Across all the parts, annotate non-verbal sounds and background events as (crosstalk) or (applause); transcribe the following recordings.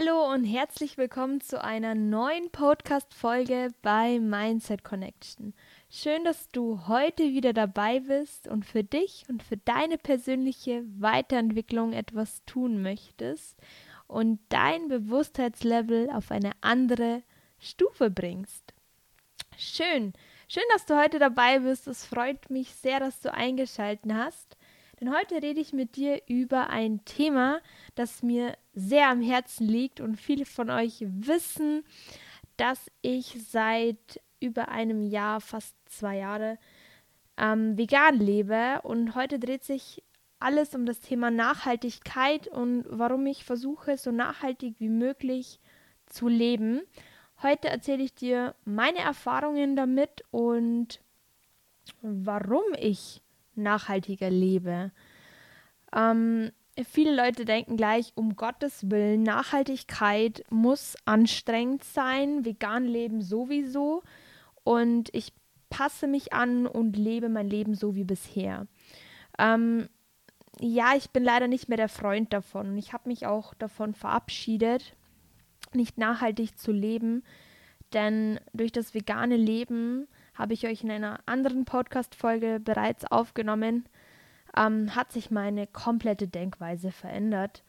Hallo und herzlich willkommen zu einer neuen Podcast-Folge bei Mindset Connection. Schön, dass du heute wieder dabei bist und für dich und für deine persönliche Weiterentwicklung etwas tun möchtest und dein Bewusstheitslevel auf eine andere Stufe bringst. Schön, schön, dass du heute dabei bist. Es freut mich sehr, dass du eingeschaltet hast. Denn heute rede ich mit dir über ein Thema, das mir sehr am Herzen liegt und viele von euch wissen, dass ich seit über einem Jahr, fast zwei Jahre, ähm, vegan lebe. Und heute dreht sich alles um das Thema Nachhaltigkeit und warum ich versuche, so nachhaltig wie möglich zu leben. Heute erzähle ich dir meine Erfahrungen damit und warum ich nachhaltiger lebe. Ähm, viele Leute denken gleich, um Gottes Willen, Nachhaltigkeit muss anstrengend sein, vegan leben sowieso. Und ich passe mich an und lebe mein Leben so wie bisher. Ähm, ja, ich bin leider nicht mehr der Freund davon. Ich habe mich auch davon verabschiedet, nicht nachhaltig zu leben. Denn durch das vegane Leben habe ich euch in einer anderen Podcast-Folge bereits aufgenommen, ähm, hat sich meine komplette Denkweise verändert.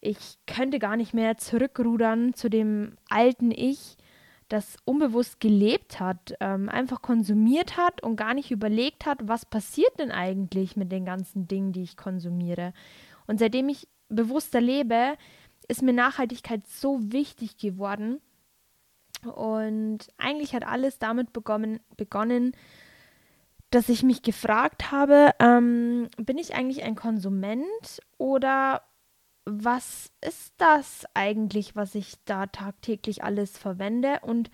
Ich könnte gar nicht mehr zurückrudern zu dem alten Ich, das unbewusst gelebt hat, ähm, einfach konsumiert hat und gar nicht überlegt hat, was passiert denn eigentlich mit den ganzen Dingen, die ich konsumiere. Und seitdem ich bewusster lebe, ist mir Nachhaltigkeit so wichtig geworden, und eigentlich hat alles damit begonnen, begonnen dass ich mich gefragt habe, ähm, bin ich eigentlich ein Konsument oder was ist das eigentlich, was ich da tagtäglich alles verwende? Und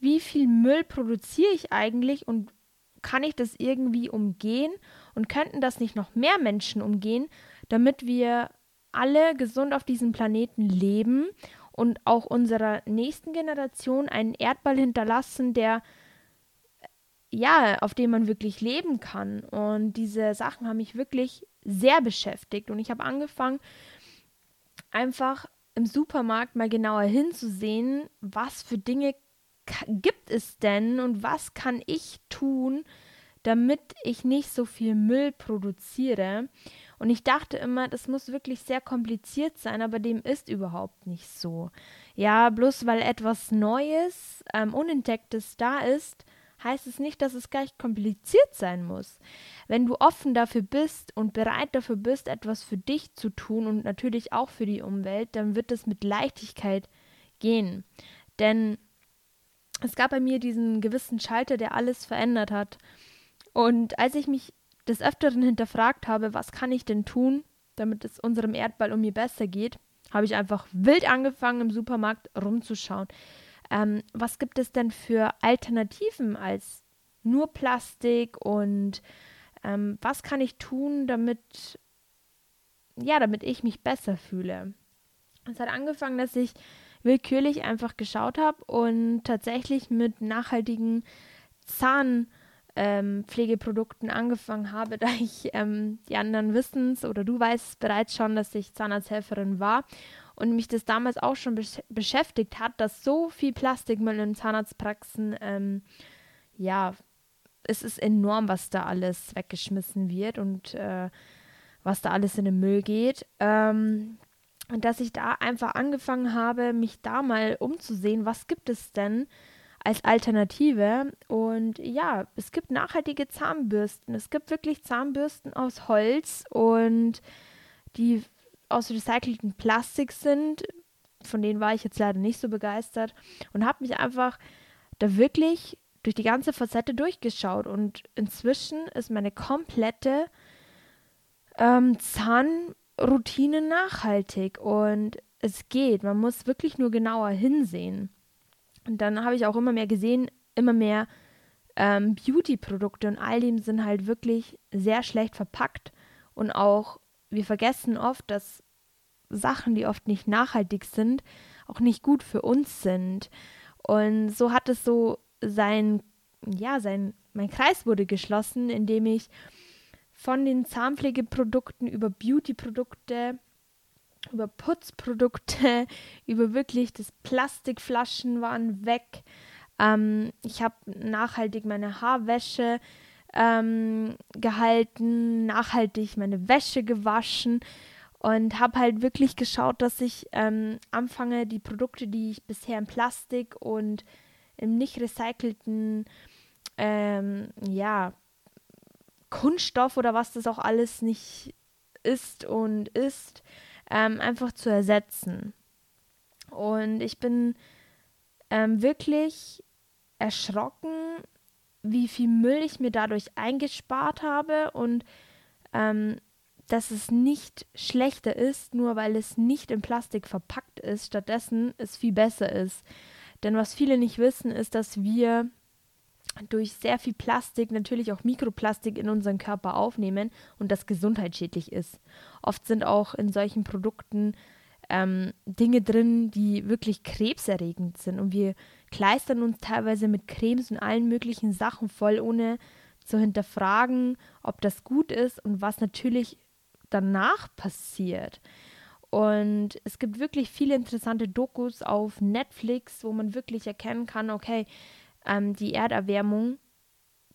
wie viel Müll produziere ich eigentlich? Und kann ich das irgendwie umgehen? Und könnten das nicht noch mehr Menschen umgehen, damit wir alle gesund auf diesem Planeten leben und auch unserer nächsten Generation einen Erdball hinterlassen, der ja, auf dem man wirklich leben kann. Und diese Sachen haben mich wirklich sehr beschäftigt. Und ich habe angefangen, einfach im Supermarkt mal genauer hinzusehen, was für Dinge gibt es denn und was kann ich tun, damit ich nicht so viel Müll produziere. Und ich dachte immer, das muss wirklich sehr kompliziert sein, aber dem ist überhaupt nicht so. Ja, bloß weil etwas Neues, ähm, Unentdecktes da ist, heißt es nicht, dass es gleich kompliziert sein muss. Wenn du offen dafür bist und bereit dafür bist, etwas für dich zu tun und natürlich auch für die Umwelt, dann wird es mit Leichtigkeit gehen. Denn es gab bei mir diesen gewissen Schalter, der alles verändert hat. Und als ich mich des Öfteren hinterfragt habe, was kann ich denn tun, damit es unserem Erdball um mir besser geht, habe ich einfach wild angefangen, im Supermarkt rumzuschauen. Ähm, was gibt es denn für Alternativen als nur Plastik und ähm, was kann ich tun, damit, ja, damit ich mich besser fühle? Es hat angefangen, dass ich willkürlich einfach geschaut habe und tatsächlich mit nachhaltigen Zahn ähm, Pflegeprodukten angefangen habe, (laughs) da ich ähm, die anderen wissens oder du weißt bereits schon, dass ich Zahnarzthelferin war und mich das damals auch schon besch beschäftigt hat, dass so viel Plastikmüll in Zahnarztpraxen, ähm, ja, es ist enorm, was da alles weggeschmissen wird und äh, was da alles in den Müll geht. Ähm, und dass ich da einfach angefangen habe, mich da mal umzusehen, was gibt es denn als Alternative. Und ja, es gibt nachhaltige Zahnbürsten. Es gibt wirklich Zahnbürsten aus Holz und die aus recyceltem Plastik sind. Von denen war ich jetzt leider nicht so begeistert und habe mich einfach da wirklich durch die ganze Facette durchgeschaut. Und inzwischen ist meine komplette ähm, Zahnroutine nachhaltig und es geht. Man muss wirklich nur genauer hinsehen. Und dann habe ich auch immer mehr gesehen, immer mehr ähm, Beauty-Produkte und all dem sind halt wirklich sehr schlecht verpackt. Und auch, wir vergessen oft, dass Sachen, die oft nicht nachhaltig sind, auch nicht gut für uns sind. Und so hat es so sein, ja, sein, mein Kreis wurde geschlossen, indem ich von den Zahnpflegeprodukten über Beauty-Produkte über Putzprodukte, (laughs) über wirklich das Plastikflaschen waren weg. Ähm, ich habe nachhaltig meine Haarwäsche ähm, gehalten, nachhaltig meine Wäsche gewaschen und habe halt wirklich geschaut, dass ich ähm, anfange, die Produkte, die ich bisher in Plastik und im nicht recycelten, ähm, ja, Kunststoff oder was das auch alles nicht ist und ist, ähm, einfach zu ersetzen. Und ich bin ähm, wirklich erschrocken, wie viel Müll ich mir dadurch eingespart habe und ähm, dass es nicht schlechter ist, nur weil es nicht in Plastik verpackt ist, stattdessen es viel besser ist. Denn was viele nicht wissen, ist, dass wir durch sehr viel Plastik natürlich auch Mikroplastik in unseren Körper aufnehmen und das gesundheitsschädlich ist. Oft sind auch in solchen Produkten ähm, Dinge drin, die wirklich krebserregend sind und wir kleistern uns teilweise mit Cremes und allen möglichen Sachen voll, ohne zu hinterfragen, ob das gut ist und was natürlich danach passiert. Und es gibt wirklich viele interessante Dokus auf Netflix, wo man wirklich erkennen kann, okay, ähm, die Erderwärmung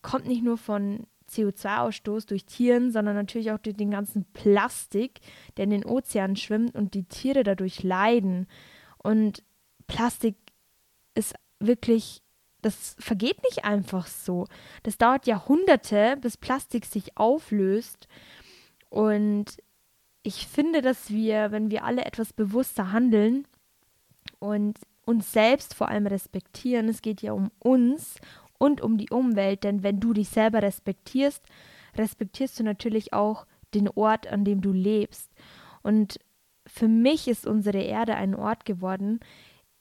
kommt nicht nur von CO2-Ausstoß durch Tieren, sondern natürlich auch durch den ganzen Plastik, der in den Ozeanen schwimmt und die Tiere dadurch leiden. Und Plastik ist wirklich, das vergeht nicht einfach so. Das dauert Jahrhunderte, bis Plastik sich auflöst. Und ich finde, dass wir, wenn wir alle etwas bewusster handeln und uns selbst vor allem respektieren. Es geht ja um uns und um die Umwelt, denn wenn du dich selber respektierst, respektierst du natürlich auch den Ort, an dem du lebst. Und für mich ist unsere Erde ein Ort geworden.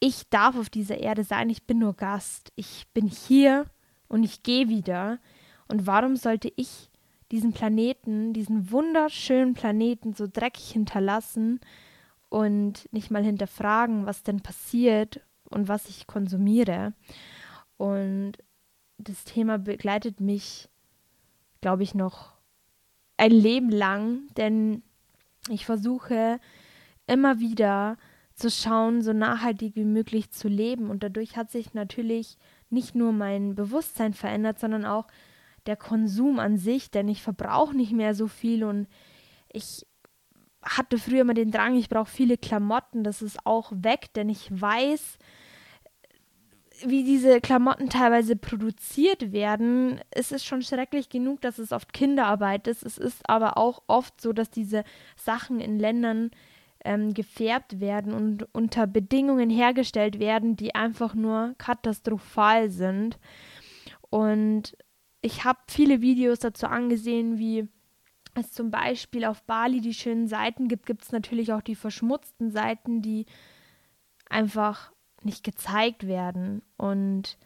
Ich darf auf dieser Erde sein, ich bin nur Gast. Ich bin hier und ich gehe wieder. Und warum sollte ich diesen Planeten, diesen wunderschönen Planeten so dreckig hinterlassen? Und nicht mal hinterfragen, was denn passiert und was ich konsumiere. Und das Thema begleitet mich, glaube ich, noch ein Leben lang, denn ich versuche immer wieder zu schauen, so nachhaltig wie möglich zu leben. Und dadurch hat sich natürlich nicht nur mein Bewusstsein verändert, sondern auch der Konsum an sich, denn ich verbrauche nicht mehr so viel und ich hatte früher immer den Drang, ich brauche viele Klamotten. Das ist auch weg, denn ich weiß, wie diese Klamotten teilweise produziert werden. Es ist schon schrecklich genug, dass es oft Kinderarbeit ist. Es ist aber auch oft so, dass diese Sachen in Ländern ähm, gefärbt werden und unter Bedingungen hergestellt werden, die einfach nur katastrophal sind. Und ich habe viele Videos dazu angesehen, wie es zum Beispiel auf Bali die schönen Seiten gibt, gibt es natürlich auch die verschmutzten Seiten, die einfach nicht gezeigt werden. Und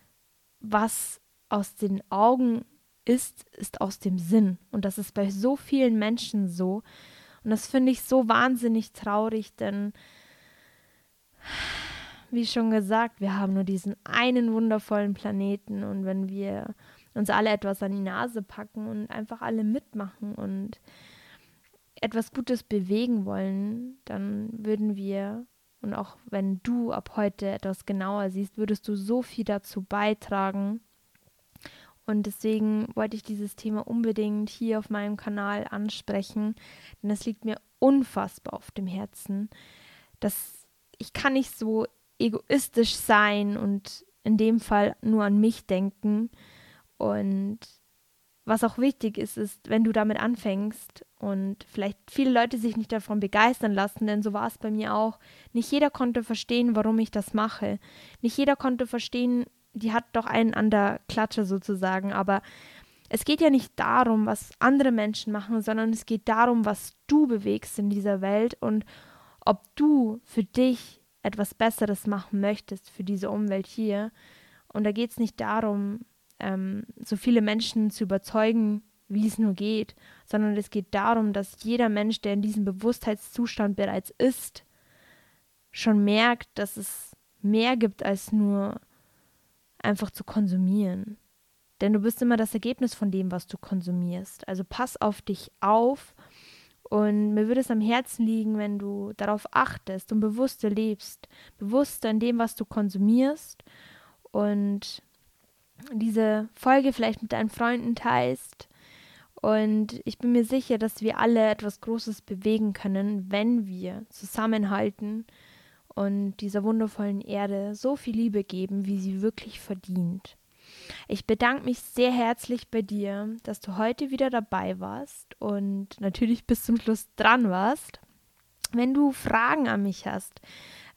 was aus den Augen ist, ist aus dem Sinn. Und das ist bei so vielen Menschen so. Und das finde ich so wahnsinnig traurig, denn wie schon gesagt, wir haben nur diesen einen wundervollen Planeten und wenn wir uns alle etwas an die Nase packen und einfach alle mitmachen und etwas Gutes bewegen wollen, dann würden wir, und auch wenn du ab heute etwas genauer siehst, würdest du so viel dazu beitragen. Und deswegen wollte ich dieses Thema unbedingt hier auf meinem Kanal ansprechen, denn es liegt mir unfassbar auf dem Herzen, dass ich kann nicht so egoistisch sein und in dem Fall nur an mich denken, und was auch wichtig ist, ist, wenn du damit anfängst und vielleicht viele Leute sich nicht davon begeistern lassen, denn so war es bei mir auch. Nicht jeder konnte verstehen, warum ich das mache. Nicht jeder konnte verstehen, die hat doch einen an der Klatsche sozusagen, aber es geht ja nicht darum, was andere Menschen machen, sondern es geht darum, was du bewegst in dieser Welt und ob du für dich etwas Besseres machen möchtest für diese Umwelt hier. Und da geht es nicht darum, ähm, so viele Menschen zu überzeugen, wie es nur geht, sondern es geht darum, dass jeder Mensch, der in diesem Bewusstheitszustand bereits ist, schon merkt, dass es mehr gibt als nur einfach zu konsumieren. Denn du bist immer das Ergebnis von dem, was du konsumierst. Also pass auf dich auf Und mir würde es am Herzen liegen, wenn du darauf achtest und bewusster lebst, bewusster in dem, was du konsumierst und diese Folge vielleicht mit deinen Freunden teilst. Und ich bin mir sicher, dass wir alle etwas Großes bewegen können, wenn wir zusammenhalten und dieser wundervollen Erde so viel Liebe geben, wie sie wirklich verdient. Ich bedanke mich sehr herzlich bei dir, dass du heute wieder dabei warst und natürlich bis zum Schluss dran warst. Wenn du Fragen an mich hast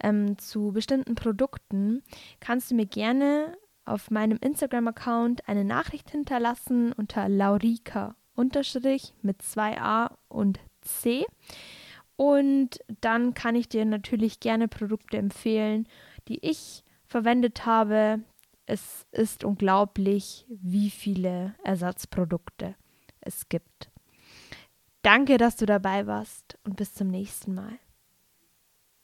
ähm, zu bestimmten Produkten, kannst du mir gerne auf meinem Instagram-Account eine Nachricht hinterlassen unter Laurika unterstrich mit zwei A und C. Und dann kann ich dir natürlich gerne Produkte empfehlen, die ich verwendet habe. Es ist unglaublich, wie viele Ersatzprodukte es gibt. Danke, dass du dabei warst und bis zum nächsten Mal.